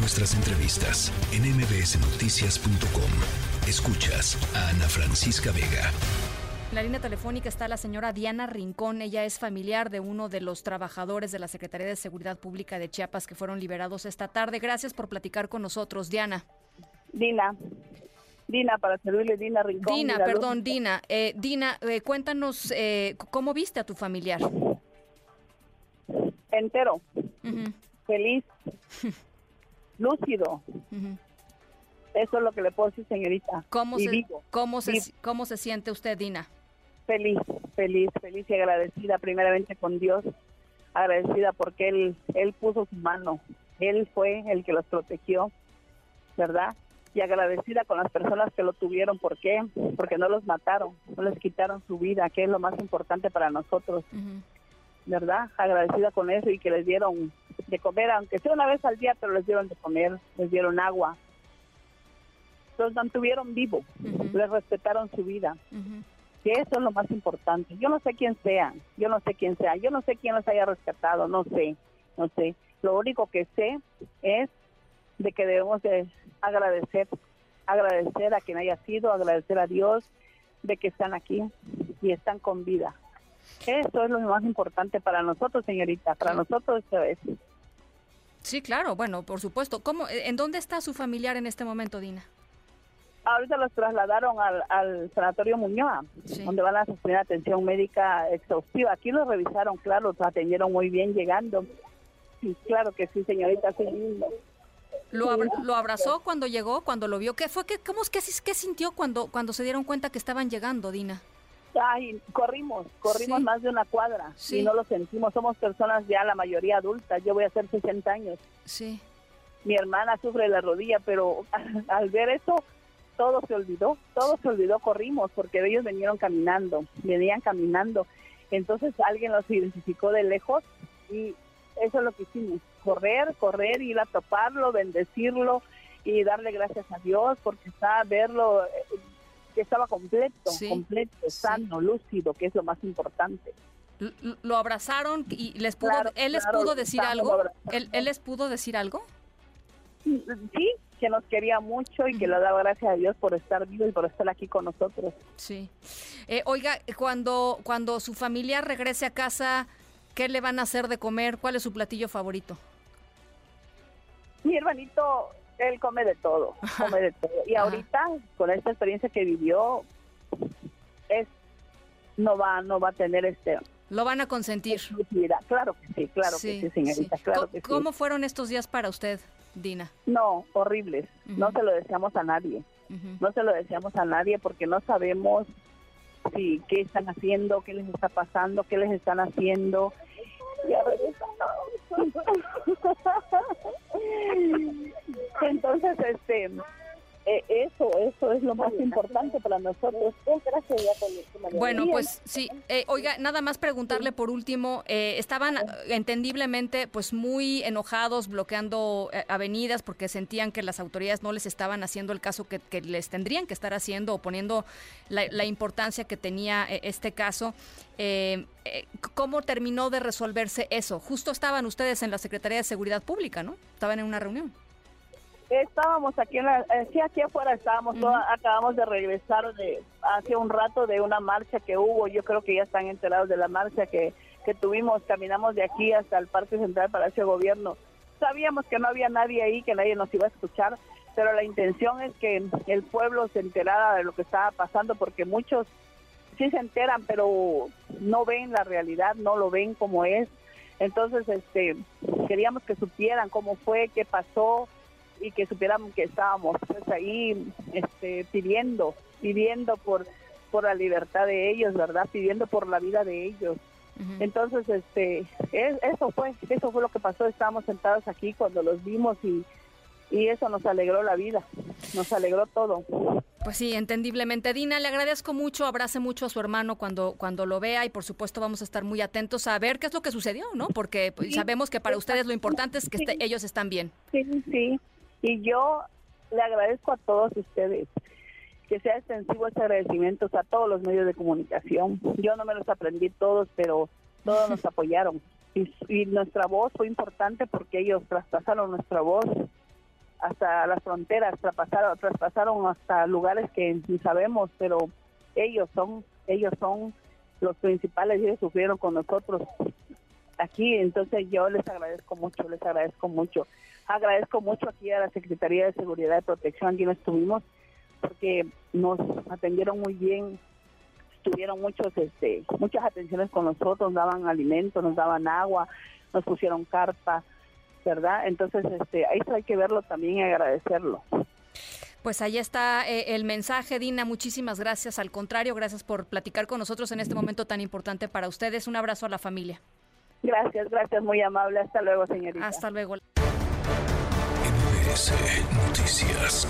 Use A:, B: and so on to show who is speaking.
A: nuestras entrevistas en mbsnoticias.com. Escuchas a Ana Francisca Vega.
B: En la línea telefónica está la señora Diana Rincón. Ella es familiar de uno de los trabajadores de la Secretaría de Seguridad Pública de Chiapas que fueron liberados esta tarde. Gracias por platicar con nosotros, Diana.
C: Dina. Dina, para servirle, Dina Rincón.
B: Dina, perdón, Dina. Eh, Dina, eh, cuéntanos, eh, ¿cómo viste a tu familiar?
C: Entero, feliz, lúcido. Eso es lo que le puedo decir, señorita.
B: ¿Cómo, se, ¿cómo, se, ¿Cómo se siente usted, Dina?
C: Feliz, feliz, feliz y agradecida primeramente con Dios, agradecida porque Él, él puso su mano, Él fue el que los protegió, ¿verdad? Y agradecida con las personas que lo tuvieron, ¿por qué? Porque no los mataron, no les quitaron su vida, que es lo más importante para nosotros, ¿verdad? Agradecida con eso y que les dieron de comer, aunque sea una vez al día, pero les dieron de comer, les dieron agua, los mantuvieron vivos, les respetaron su vida. Que eso es lo más importante. Yo no sé quién sea, yo no sé quién sea, yo no sé quién los haya rescatado, no sé, no sé. Lo único que sé es de que debemos de agradecer, agradecer a quien haya sido, agradecer a Dios de que están aquí y están con vida. Eso es lo más importante para nosotros, señorita, para nosotros esta vez.
B: Sí, claro, bueno, por supuesto. ¿Cómo, ¿En dónde está su familiar en este momento, Dina?
C: ahorita los trasladaron al, sanatorio Muñoa, donde van a sufrir atención médica exhaustiva. Aquí los revisaron, claro, los atendieron muy bien llegando. Sí, claro que sí, señorita, sí.
B: ¿Lo, ¿Lo abrazó cuando llegó, cuando lo vio? ¿Qué fue? ¿Qué, cómo, qué, qué sintió cuando, cuando se dieron cuenta que estaban llegando, Dina?
C: Ay, corrimos, corrimos más de una cuadra y no lo sentimos. Somos personas ya, la mayoría adultas. Yo voy a hacer 60 años.
B: Sí.
C: Mi hermana sufre la rodilla, pero al ver eso, todo se olvidó, todo se olvidó, corrimos porque ellos vinieron caminando, venían caminando. Entonces alguien los identificó de lejos y eso es lo que hicimos, correr, correr, ir a toparlo, bendecirlo y darle gracias a Dios porque está verlo que estaba completo, completo, sano, lúcido, que es lo más importante.
B: ¿Lo abrazaron y les pudo, él les pudo decir algo? ¿Él, ¿Él les pudo decir algo?
C: Sí, que nos quería mucho y que le daba gracias a Dios por estar vivo y por estar aquí con nosotros.
B: Sí. Eh, oiga, cuando, cuando su familia regrese a casa, ¿qué le van a hacer de comer? ¿Cuál es su platillo favorito?
C: Mi hermanito, él come de todo, come de todo. Y ahorita, con esta experiencia que vivió, es no va no va a tener este
B: lo van a consentir.
C: Claro que sí, claro que sí, señorita, claro que
B: ¿Cómo fueron estos días para usted? Dina?
C: No, horribles. No se lo deseamos a nadie. No se lo deseamos a nadie porque no sabemos si qué están haciendo, qué les está pasando, qué les están haciendo. Entonces, este, eso, eso es lo más importante para nosotros.
B: Bueno, pues sí. Eh, oiga, nada más preguntarle por último, eh, estaban entendiblemente pues muy enojados bloqueando avenidas porque sentían que las autoridades no les estaban haciendo el caso que, les tendrían que estar haciendo o poniendo la, importancia que tenía este caso. ¿Cómo terminó de resolverse eso? Justo estaban ustedes en la Secretaría de Seguridad Pública, ¿no? Estaban en una reunión.
C: Estábamos aquí en la, eh, sí, aquí afuera estábamos, acabamos de regresar de hace un rato de una marcha que hubo, yo creo que ya están enterados de la marcha que, que tuvimos, caminamos de aquí hasta el Parque Central Palacio de Gobierno. Sabíamos que no había nadie ahí, que nadie nos iba a escuchar, pero la intención es que el pueblo se enterara de lo que estaba pasando, porque muchos sí se enteran, pero no ven la realidad, no lo ven como es. Entonces, este, queríamos que supieran cómo fue, qué pasó, y que supieran que estábamos pues ahí este, pidiendo, pidiendo por, por la libertad de ellos, ¿verdad? Pidiendo por la vida de ellos. Entonces, este, eso fue, eso fue lo que pasó. Estábamos sentados aquí cuando los vimos y, y eso nos alegró la vida, nos alegró todo.
B: Pues sí, entendiblemente. Dina, le agradezco mucho, abrace mucho a su hermano cuando, cuando lo vea y por supuesto vamos a estar muy atentos a ver qué es lo que sucedió, ¿no? Porque pues, sabemos que para ustedes lo importante es que ellos están bien.
C: Sí, sí, y yo le agradezco a todos ustedes que sea extensivo ese agradecimiento a todos los medios de comunicación. Yo no me los aprendí todos, pero todos nos apoyaron. Y, nuestra voz fue importante porque ellos traspasaron nuestra voz hasta las fronteras, traspasaron, traspasaron hasta lugares que ni sabemos, pero ellos son, ellos son los principales, ellos sufrieron con nosotros aquí, entonces yo les agradezco mucho, les agradezco mucho. Agradezco mucho aquí a la Secretaría de Seguridad y Protección, aquí nos estuvimos, porque nos atendieron muy bien, tuvieron muchos, este, muchas atenciones con nosotros, nos daban alimentos, nos daban agua, nos pusieron carpa, ¿verdad? Entonces, este, eso hay que verlo también y agradecerlo.
B: Pues ahí está eh, el mensaje, Dina. Muchísimas gracias. Al contrario, gracias por platicar con nosotros en este momento tan importante para ustedes. Un abrazo a la familia.
C: Gracias, gracias, muy amable. Hasta luego, señorita.
B: Hasta luego.
A: Noticias.